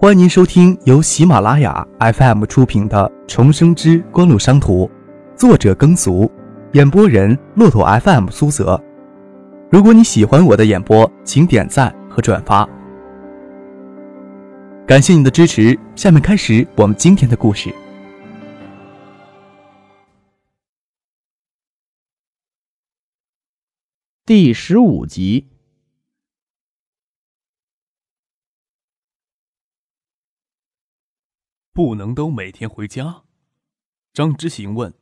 欢迎您收听由喜马拉雅 FM 出品的《重生之官路商途》，作者耕俗，演播人骆驼 FM 苏泽。如果你喜欢我的演播，请点赞和转发，感谢你的支持。下面开始我们今天的故事，第十五集。不能都每天回家？张之行问。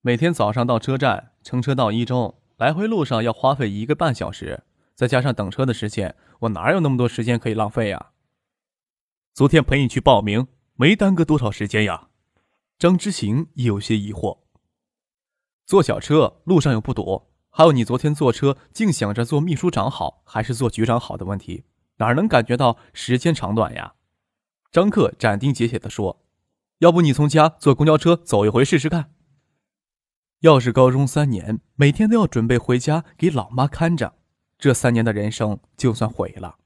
每天早上到车站乘车到一中，来回路上要花费一个半小时，再加上等车的时间，我哪有那么多时间可以浪费呀？昨天陪你去报名，没耽搁多少时间呀？张之行有些疑惑。坐小车路上又不堵，还有你昨天坐车净想着做秘书长好还是做局长好的问题，哪能感觉到时间长短呀？张克斩钉截铁地说：“要不你从家坐公交车走一回试试看。要是高中三年，每天都要准备回家给老妈看着，这三年的人生就算毁了。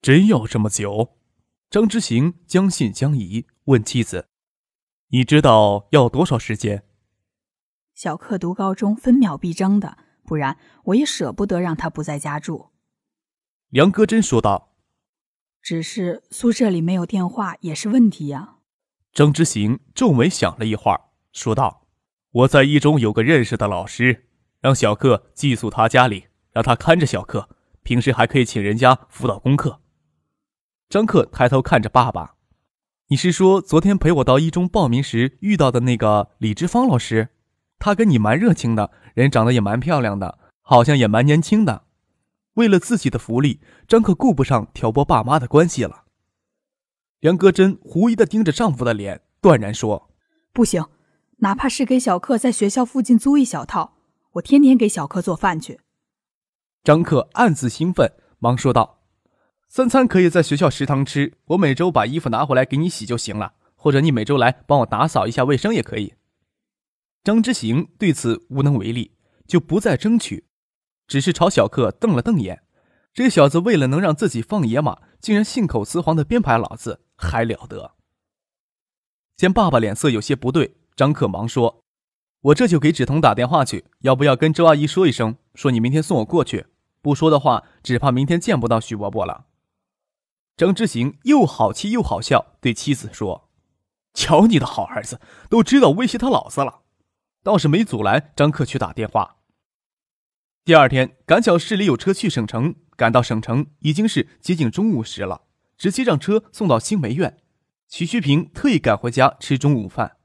真要这么久？”张之行将信将疑，问妻子：“你知道要多少时间？”小克读高中分秒必争的，不然我也舍不得让他不在家住。”梁戈真说道。只是宿舍里没有电话也是问题呀。张之行皱眉想了一会儿，说道：“我在一中有个认识的老师，让小克寄宿他家里，让他看着小克，平时还可以请人家辅导功课。”张克抬头看着爸爸：“你是说昨天陪我到一中报名时遇到的那个李志芳老师？他跟你蛮热情的，人长得也蛮漂亮的，好像也蛮年轻的。”为了自己的福利，张可顾不上挑拨爸妈的关系了。梁戈真狐疑的盯着丈夫的脸，断然说：“不行，哪怕是给小克在学校附近租一小套，我天天给小克做饭去。”张克暗自兴奋，忙说道：“三餐可以在学校食堂吃，我每周把衣服拿回来给你洗就行了，或者你每周来帮我打扫一下卫生也可以。”张之行对此无能为力，就不再争取。只是朝小克瞪了瞪眼，这小子为了能让自己放野马，竟然信口雌黄的编排老子，还了得！见爸爸脸色有些不对，张克忙说：“我这就给芷彤打电话去，要不要跟周阿姨说一声，说你明天送我过去？不说的话，只怕明天见不到徐伯伯了。”张之行又好气又好笑，对妻子说：“瞧你的好儿子，都知道威胁他老子了，倒是没阻拦张克去打电话。”第二天，赶巧市里有车去省城，赶到省城已经是接近中午时了，直接让车送到新梅院。徐旭平特意赶回家吃中午饭。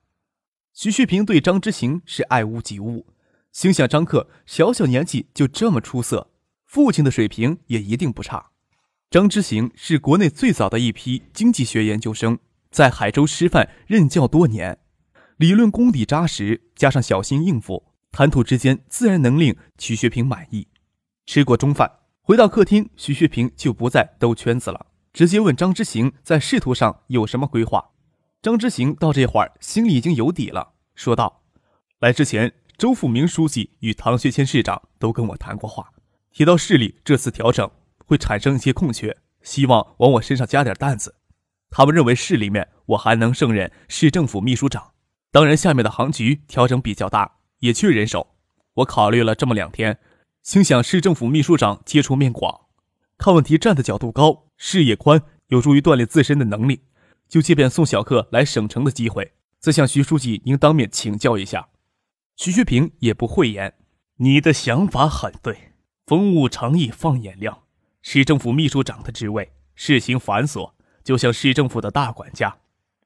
徐旭平对张之行是爱屋及乌，心想张克小小年纪就这么出色，父亲的水平也一定不差。张之行是国内最早的一批经济学研究生，在海州师范任教多年，理论功底扎实，加上小心应付。谈吐之间，自然能令徐学平满意。吃过中饭，回到客厅，徐学平就不再兜圈子了，直接问张之行在仕途上有什么规划。张之行到这会儿心里已经有底了，说道：“来之前，周富明书记与唐学谦市长都跟我谈过话，提到市里这次调整会产生一些空缺，希望往我身上加点担子。他们认为市里面我还能胜任市政府秘书长，当然下面的行局调整比较大。”也缺人手，我考虑了这么两天，心想市政府秘书长接触面广，看问题站的角度高，视野宽，有助于锻炼自身的能力。就借便送小客来省城的机会，再向徐书记您当面请教一下。徐学平也不讳言，你的想法很对，风物长宜放眼量。市政府秘书长的职位，事情繁琐，就像市政府的大管家。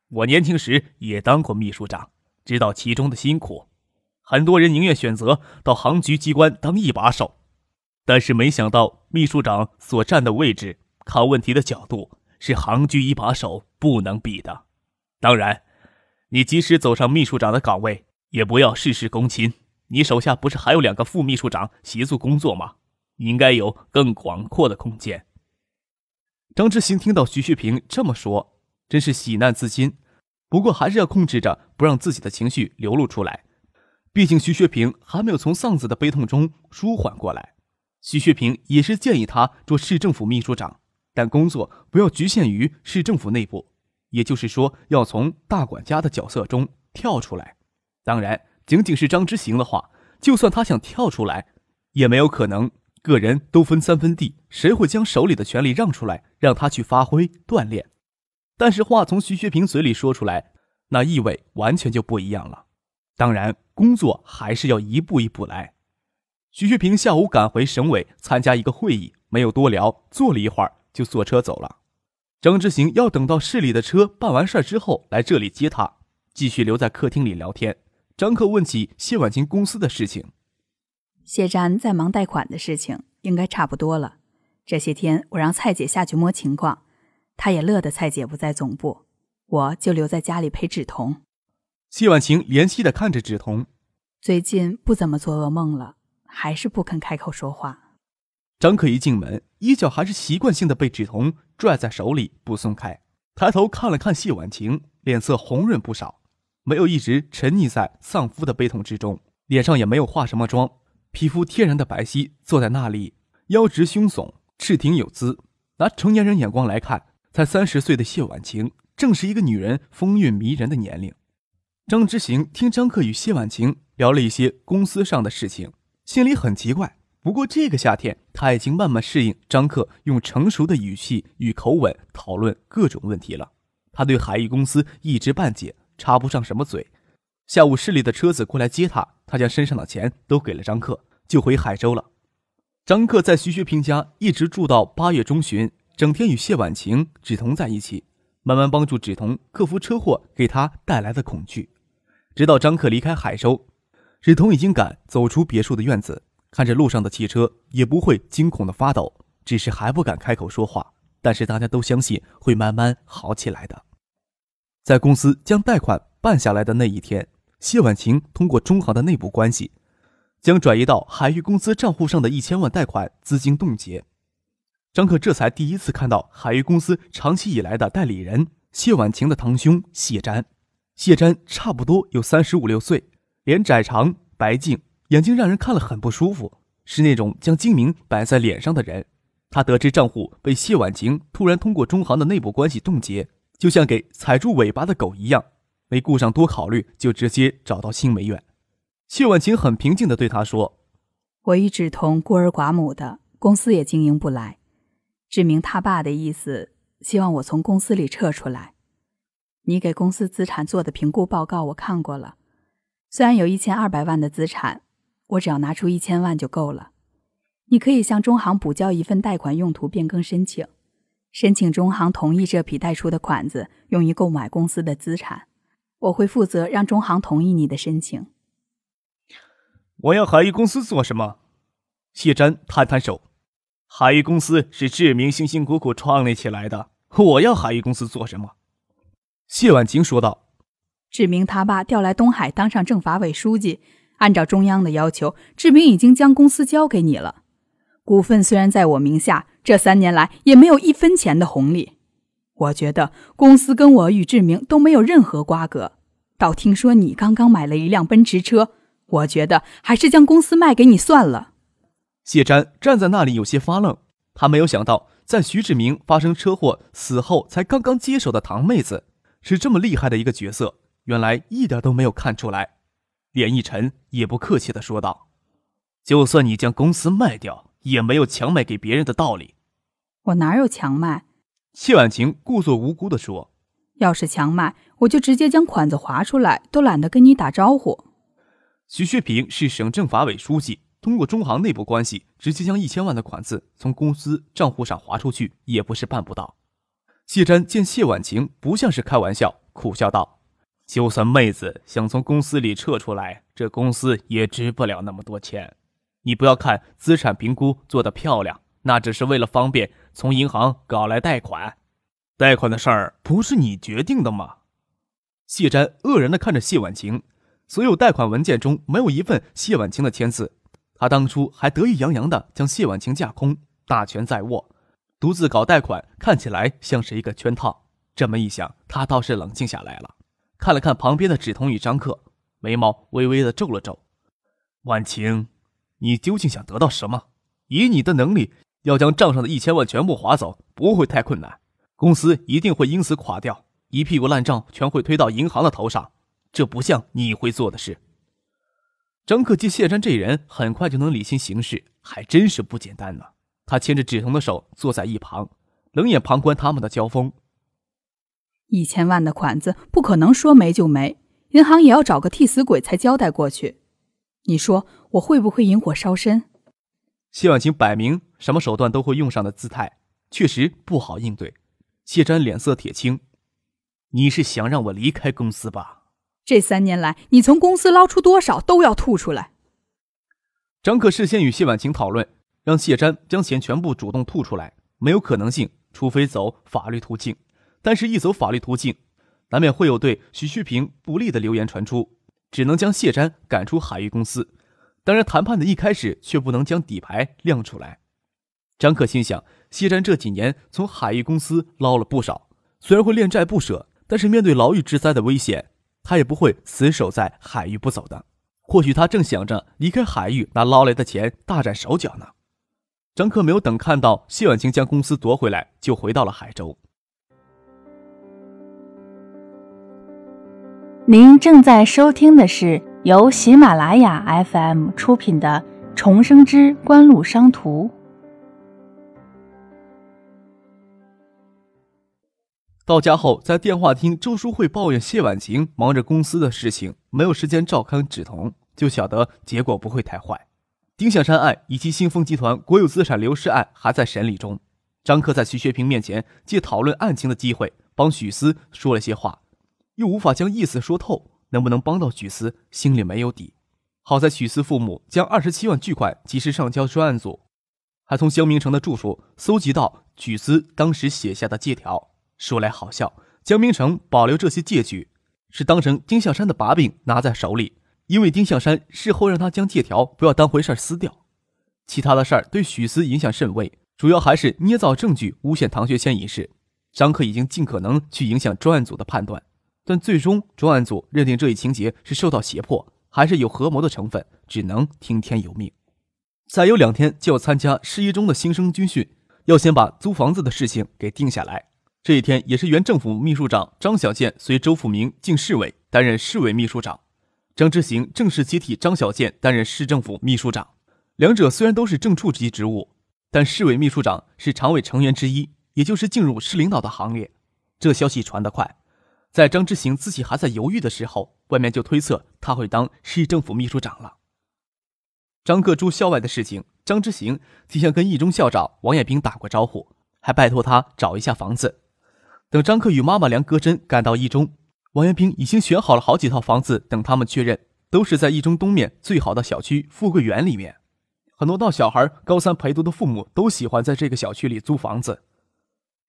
我年轻时也当过秘书长，知道其中的辛苦。很多人宁愿选择到行局机关当一把手，但是没想到秘书长所站的位置、看问题的角度是行局一把手不能比的。当然，你即使走上秘书长的岗位，也不要事事躬亲。你手下不是还有两个副秘书长协助工作吗？你应该有更广阔的空间。张之行听到徐旭平这么说，真是喜难自禁，不过还是要控制着，不让自己的情绪流露出来。毕竟徐学平还没有从丧子的悲痛中舒缓过来，徐学平也是建议他做市政府秘书长，但工作不要局限于市政府内部，也就是说，要从大管家的角色中跳出来。当然，仅仅是张之行的话，就算他想跳出来，也没有可能。个人都分三分地，谁会将手里的权利让出来，让他去发挥锻炼？但是话从徐学平嘴里说出来，那意味完全就不一样了。当然，工作还是要一步一步来。徐学平下午赶回省委参加一个会议，没有多聊，坐了一会儿就坐车走了。张之行要等到市里的车办完事儿之后来这里接他，继续留在客厅里聊天。张克问起谢婉清公司的事情。谢詹在忙贷款的事情，应该差不多了。这些天我让蔡姐下去摸情况，她也乐得蔡姐不在总部，我就留在家里陪芷彤。谢婉晴怜惜的看着芷彤，最近不怎么做噩梦了，还是不肯开口说话。张可一进门，衣角还是习惯性的被芷彤拽在手里不松开，抬头看了看谢婉晴，脸色红润不少，没有一直沉溺在丧夫的悲痛之中，脸上也没有化什么妆。皮肤天然的白皙，坐在那里，腰直胸耸，赤挺有姿。拿成年人眼光来看，才三十岁的谢婉晴，正是一个女人风韵迷人的年龄。张之行听张克与谢婉晴聊了一些公司上的事情，心里很奇怪。不过这个夏天，他已经慢慢适应张克用成熟的语气与口吻讨论各种问题了。他对海域公司一知半解，插不上什么嘴。下午市里的车子过来接他，他将身上的钱都给了张克，就回海州了。张克在徐学平家一直住到八月中旬，整天与谢婉晴、芷彤在一起，慢慢帮助芷彤克服车祸给他带来的恐惧。直到张克离开海州，芷彤已经敢走出别墅的院子，看着路上的汽车也不会惊恐的发抖，只是还不敢开口说话。但是大家都相信会慢慢好起来的。在公司将贷款办下来的那一天。谢婉晴通过中行的内部关系，将转移到海域公司账户上的一千万贷款资金冻结。张克这才第一次看到海域公司长期以来的代理人谢婉晴的堂兄谢瞻。谢瞻差不多有三十五六岁，脸窄长白净，眼睛让人看了很不舒服，是那种将精明摆在脸上的人。他得知账户被谢婉晴突然通过中行的内部关系冻结，就像给踩住尾巴的狗一样。没顾上多考虑，就直接找到新梅院。谢婉晴很平静地对他说：“我一直同孤儿寡母的，公司也经营不来。志明他爸的意思，希望我从公司里撤出来。你给公司资产做的评估报告我看过了，虽然有一千二百万的资产，我只要拿出一千万就够了。你可以向中行补交一份贷款用途变更申请，申请中行同意这笔贷出的款子用于购买公司的资产。”我会负责让中行同意你的申请。我要海域公司做什么？谢瞻摊摊手。海域公司是志明辛辛苦苦创立起来的，我要海域公司做什么？谢婉晴说道。志明他爸调来东海当上政法委书记，按照中央的要求，志明已经将公司交给你了。股份虽然在我名下，这三年来也没有一分钱的红利。我觉得公司跟我与志明都没有任何瓜葛，倒听说你刚刚买了一辆奔驰车，我觉得还是将公司卖给你算了。谢瞻站在那里有些发愣，他没有想到，在徐志明发生车祸死后才刚刚接手的堂妹子是这么厉害的一个角色，原来一点都没有看出来。脸一沉，也不客气的说道：“就算你将公司卖掉，也没有强卖给别人的道理。”我哪有强卖？谢婉晴故作无辜的说：“要是强卖，我就直接将款子划出来，都懒得跟你打招呼。”徐学平是省政法委书记，通过中行内部关系，直接将一千万的款子从公司账户上划出去，也不是办不到。谢瞻见谢婉晴不像是开玩笑，苦笑道：“就算妹子想从公司里撤出来，这公司也值不了那么多钱。你不要看资产评估做得漂亮。”那只是为了方便从银行搞来贷款，贷款的事儿不是你决定的吗？谢瞻愕然的看着谢婉晴，所有贷款文件中没有一份谢婉晴的签字。他当初还得意洋洋的将谢婉晴架空，大权在握，独自搞贷款看起来像是一个圈套。这么一想，他倒是冷静下来了，看了看旁边的芷彤与张克，眉毛微微的皱了皱。婉晴，你究竟想得到什么？以你的能力。要将账上的一千万全部划走，不会太困难。公司一定会因此垮掉，一屁股烂账全会推到银行的头上，这不像你会做的事。张克见谢山这人很快就能理清形势，还真是不简单呢。他牵着志同的手坐在一旁，冷眼旁观他们的交锋。一千万的款子不可能说没就没，银行也要找个替死鬼才交代过去。你说我会不会引火烧身？谢婉晴摆明什么手段都会用上的姿态，确实不好应对。谢瞻脸色铁青：“你是想让我离开公司吧？这三年来，你从公司捞出多少都要吐出来。”张克事先与谢婉晴讨论，让谢瞻将钱全部主动吐出来，没有可能性，除非走法律途径。但是，一走法律途径，难免会有对徐旭平不利的流言传出。只能将谢瞻赶出海域公司，当然谈判的一开始却不能将底牌亮出来。张克心想，谢瞻这几年从海域公司捞了不少，虽然会恋债不舍，但是面对牢狱之灾的危险，他也不会死守在海域不走的。或许他正想着离开海域，拿捞来的钱大展手脚呢。张克没有等看到谢婉晴将公司夺回来，就回到了海州。您正在收听的是由喜马拉雅 FM 出品的《重生之官路商途》。到家后，在电话听周淑慧抱怨谢婉晴忙着公司的事情，没有时间照看芷彤，就晓得结果不会太坏。丁向山案以及新丰集团国有资产流失案还在审理中。张克在徐学平面前借讨论案情的机会，帮许思说了些话。又无法将意思说透，能不能帮到许思，心里没有底。好在许思父母将二十七万巨款及时上交专案组，还从江明成的住处搜集到许思当时写下的借条。说来好笑，江明成保留这些借据，是当成丁向山的把柄拿在手里，因为丁向山事后让他将借条不要当回事撕掉。其他的事儿对许思影响甚微，主要还是捏造证据诬陷唐学谦一事。张克已经尽可能去影响专案组的判断。但最终，专案组认定这一情节是受到胁迫，还是有合谋的成分，只能听天由命。再有两天就要参加市一中的新生军训，要先把租房子的事情给定下来。这一天也是原政府秘书长张小建随周富明进市委担任市委秘书长，张之行正式接替张小建担任市政府秘书长。两者虽然都是正处级职务，但市委秘书长是常委成员之一，也就是进入市领导的行列。这消息传得快。在张之行自己还在犹豫的时候，外面就推测他会当市政府秘书长了。张克住校外的事情，张之行提前跟一中校长王彦兵打过招呼，还拜托他找一下房子。等张克与妈妈梁戈珍赶到一中，王彦斌已经选好了好几套房子，等他们确认，都是在一中东面最好的小区富贵园里面。很多到小孩高三陪读的父母都喜欢在这个小区里租房子。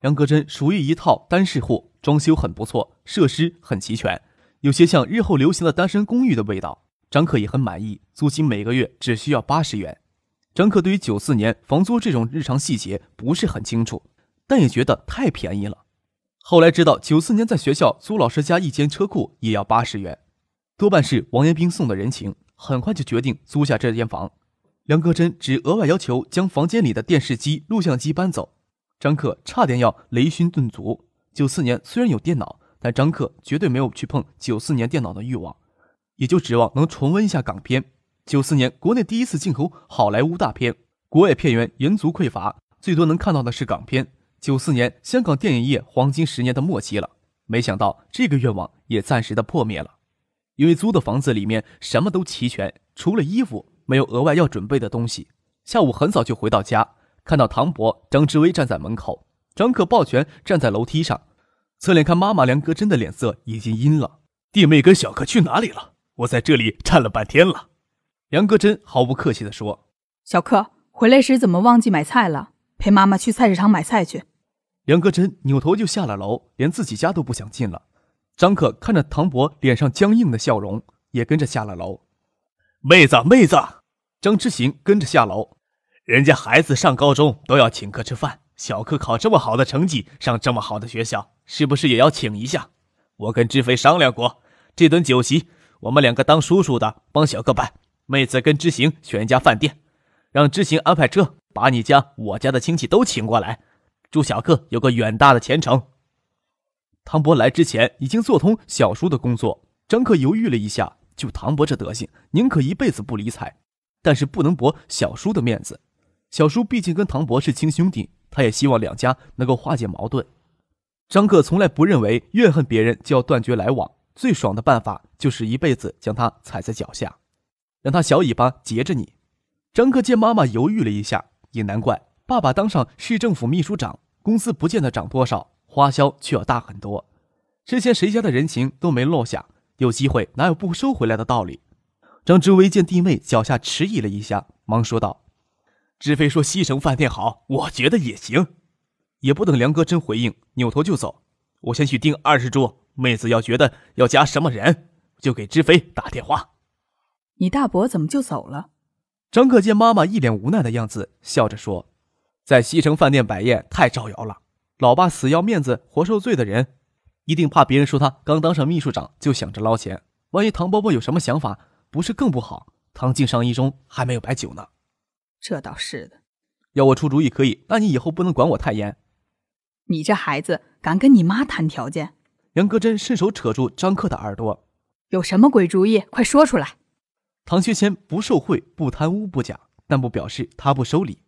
杨戈珍属于一套单室户。装修很不错，设施很齐全，有些像日后流行的单身公寓的味道。张克也很满意，租金每个月只需要八十元。张克对于九四年房租这种日常细节不是很清楚，但也觉得太便宜了。后来知道九四年在学校租老师家一间车库也要八十元，多半是王彦斌送的人情。很快就决定租下这间房。梁戈真只额外要求将房间里的电视机、录像机搬走，张克差点要雷熏顿足。九四年虽然有电脑，但张克绝对没有去碰九四年电脑的欲望，也就指望能重温一下港片。九四年国内第一次进口好莱坞大片，国外片源严足匮乏，最多能看到的是港片。九四年香港电影业黄金十年的末期了，没想到这个愿望也暂时的破灭了，因为租的房子里面什么都齐全，除了衣服，没有额外要准备的东西。下午很早就回到家，看到唐伯、张志威站在门口。张克抱拳站在楼梯上，侧脸看妈妈梁戈真的脸色已经阴了。弟妹跟小克去哪里了？我在这里站了半天了。梁戈真毫不客气地说：“小克回来时怎么忘记买菜了？陪妈妈去菜市场买菜去。”梁戈真扭头就下了楼，连自己家都不想进了。张克看着唐博脸上僵硬的笑容，也跟着下了楼。妹子，妹子，张之行跟着下楼。人家孩子上高中都要请客吃饭。小克考这么好的成绩，上这么好的学校，是不是也要请一下？我跟知飞商量过，这顿酒席，我们两个当叔叔的帮小克办。妹子跟知行选一家饭店，让知行安排车，把你家、我家的亲戚都请过来，祝小克有个远大的前程。唐伯来之前已经做通小叔的工作，张克犹豫了一下，就唐伯这德行，宁可一辈子不理睬，但是不能驳小叔的面子。小叔毕竟跟唐伯是亲兄弟，他也希望两家能够化解矛盾。张克从来不认为怨恨别人就要断绝来往，最爽的办法就是一辈子将他踩在脚下，让他小尾巴截着你。张克见妈妈犹豫了一下，也难怪，爸爸当上市政府秘书长，工资不见得涨多少。花销却要大很多，之前谁家的人情都没落下，有机会哪有不收回来的道理？张之威见弟妹脚下迟疑了一下，忙说道：“志飞说西城饭店好，我觉得也行。”也不等梁哥真回应，扭头就走。我先去订二十桌，妹子要觉得要加什么人，就给志飞打电话。你大伯怎么就走了？张克见妈妈一脸无奈的样子，笑着说：“在西城饭店摆宴太招摇了。”老爸死要面子活受罪的人，一定怕别人说他刚当上秘书长就想着捞钱。万一唐伯伯有什么想法，不是更不好？唐静上一中还没有摆酒呢。这倒是的。要我出主意可以，那你以后不能管我太严。你这孩子敢跟你妈谈条件？杨格真伸手扯住张克的耳朵。有什么鬼主意？快说出来。唐学谦不受贿、不贪污、不假，但不表示他不收礼，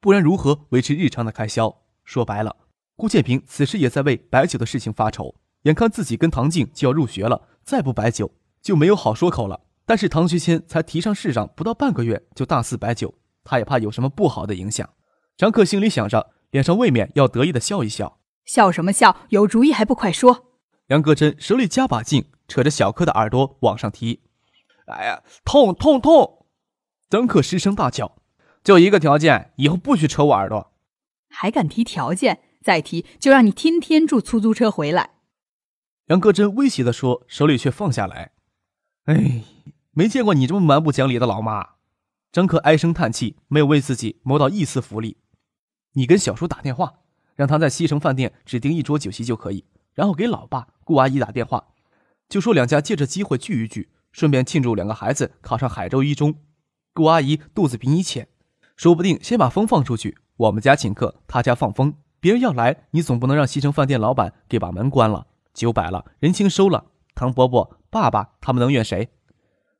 不然如何维持日常的开销？说白了。顾建平此时也在为白酒的事情发愁，眼看自己跟唐静就要入学了，再不白酒就没有好说口了。但是唐学谦才提上市长不到半个月就大肆摆酒，他也怕有什么不好的影响。张克心里想着，脸上未免要得意的笑一笑。笑什么笑？有主意还不快说！杨格真手里加把劲，扯着小柯的耳朵往上提。哎呀，痛痛痛！张克失声大叫：“就一个条件，以后不许扯我耳朵。”还敢提条件？再提就让你天天住出租车回来。”杨格真威胁的说，手里却放下来。“哎，没见过你这么蛮不讲理的老妈。”张克唉声叹气，没有为自己谋到一丝福利。你跟小叔打电话，让他在西城饭店指定一桌酒席就可以，然后给老爸、顾阿姨打电话，就说两家借着机会聚一聚，顺便庆祝两个孩子考上海州一中。顾阿姨肚子比你浅，说不定先把风放出去，我们家请客，他家放风。别人要来，你总不能让西城饭店老板给把门关了，酒摆了，人情收了。唐伯伯、爸爸他们能怨谁？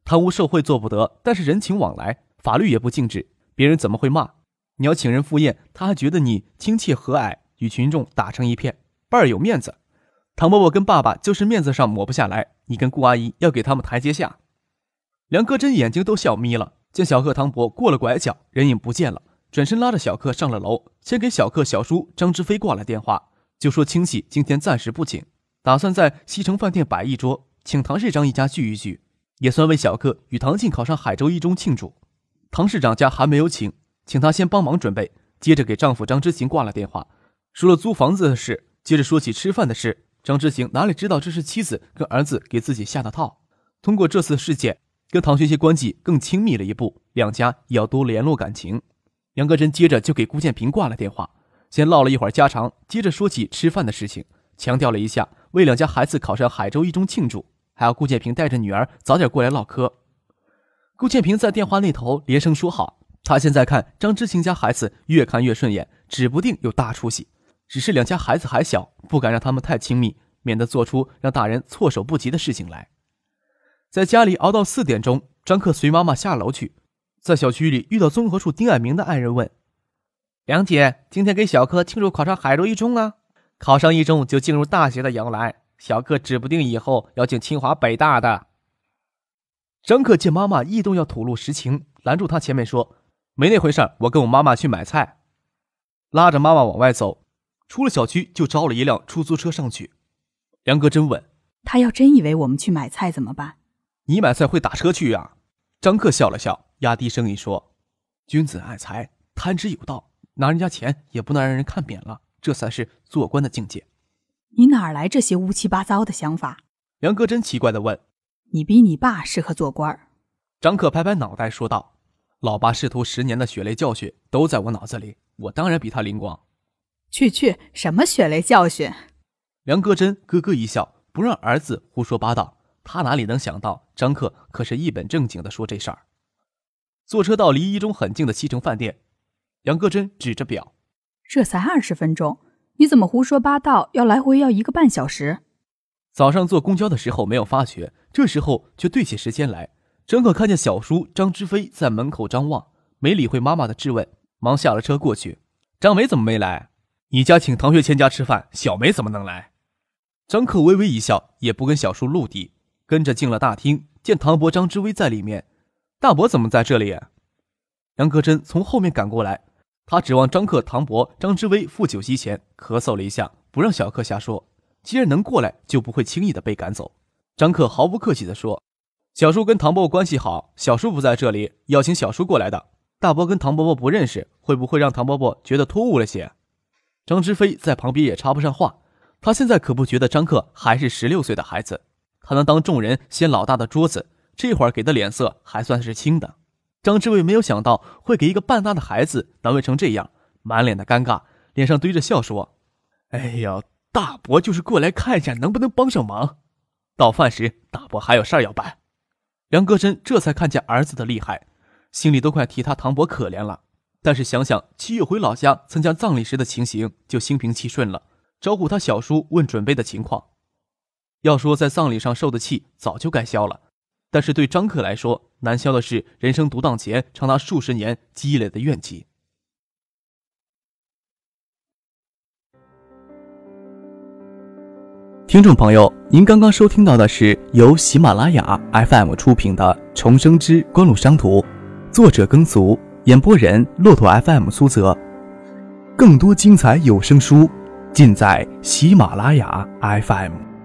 贪污受贿做不得，但是人情往来，法律也不禁止。别人怎么会骂？你要请人赴宴，他还觉得你亲切和蔼，与群众打成一片，倍儿有面子。唐伯伯跟爸爸就是面子上抹不下来，你跟顾阿姨要给他们台阶下。梁戈真眼睛都笑眯了，见小贺唐伯过了拐角，人影不见了。转身拉着小克上了楼，先给小克小叔张之飞挂了电话，就说亲戚今天暂时不请，打算在西城饭店摆一桌，请唐市长一家聚一聚，也算为小克与唐静考上海州一中庆祝。唐市长家还没有请，请他先帮忙准备。接着给丈夫张之行挂了电话，说了租房子的事，接着说起吃饭的事。张之行哪里知道这是妻子跟儿子给自己下的套，通过这次事件跟唐学习关系更亲密了一步，两家也要多联络感情。杨格真接着就给顾建平挂了电话，先唠了一会儿家常，接着说起吃饭的事情，强调了一下为两家孩子考上海州一中庆祝，还要顾建平带着女儿早点过来唠嗑。顾建平在电话那头连声说好，他现在看张之行家孩子越看越顺眼，指不定有大出息。只是两家孩子还小，不敢让他们太亲密，免得做出让大人措手不及的事情来。在家里熬到四点钟，张克随妈妈下楼去。在小区里遇到综合处丁爱明的爱人问：“梁姐，今天给小柯庆祝考上海州一中啊？考上一中就进入大学的摇篮，小柯指不定以后要进清华北大的。”张克见妈妈异动要吐露实情，拦住他前面说：“没那回事我跟我妈妈去买菜。”拉着妈妈往外走，出了小区就招了一辆出租车上去。梁哥真稳：“他要真以为我们去买菜怎么办？”“你买菜会打车去呀？”张克笑了笑。压低声音说：“君子爱财，贪之有道。拿人家钱也不能让人看扁了，这才是做官的境界。”你哪来这些乌七八糟的想法？梁戈真奇怪的问。“你比你爸适合做官。”张克拍拍脑袋说道：“老爸仕途十年的血泪教训都在我脑子里，我当然比他灵光。”去去，什么血泪教训？梁戈真咯咯一笑，不让儿子胡说八道。他哪里能想到，张克可是一本正经的说这事儿。坐车到离一中很近的西城饭店，杨戈真指着表，这才二十分钟，你怎么胡说八道？要来回要一个半小时？早上坐公交的时候没有发觉，这时候却对起时间来。张可看见小叔张之飞在门口张望，没理会妈妈的质问，忙下了车过去。张梅怎么没来？你家请唐学谦家吃饭，小梅怎么能来？张克微微一笑，也不跟小叔陆地，跟着进了大厅，见唐伯、张之威在里面。大伯怎么在这里？杨克真从后面赶过来，他指望张克、唐伯、张之威赴酒席前咳嗽了一下，不让小克瞎说。既然能过来，就不会轻易的被赶走。张克毫不客气地说。小叔跟唐伯伯关系好，小叔不在这里，邀请小叔过来的。大伯跟唐伯伯不认识，会不会让唐伯伯觉得突兀了些？张之飞在旁边也插不上话，他现在可不觉得张克还是十六岁的孩子，他能当众人掀老大的桌子，这会儿给的脸色还算是轻的。张志伟没有想到会给一个半大的孩子难为成这样，满脸的尴尬，脸上堆着笑说：“哎呀，大伯就是过来看一下能不能帮上忙。到饭时，大伯还有事儿要办。”梁戈真这才看见儿子的厉害，心里都快替他唐伯可怜了。但是想想七月回老家参加葬礼时的情形，就心平气顺了。招呼他小叔问准备的情况。要说在葬礼上受的气早就该消了，但是对张克来说，难消的是人生独当前长达数十年积累的怨气。听众朋友，您刚刚收听到的是由喜马拉雅 FM 出品的《重生之官路商途》，作者耕俗，演播人骆驼 FM 苏泽。更多精彩有声书，尽在喜马拉雅 FM。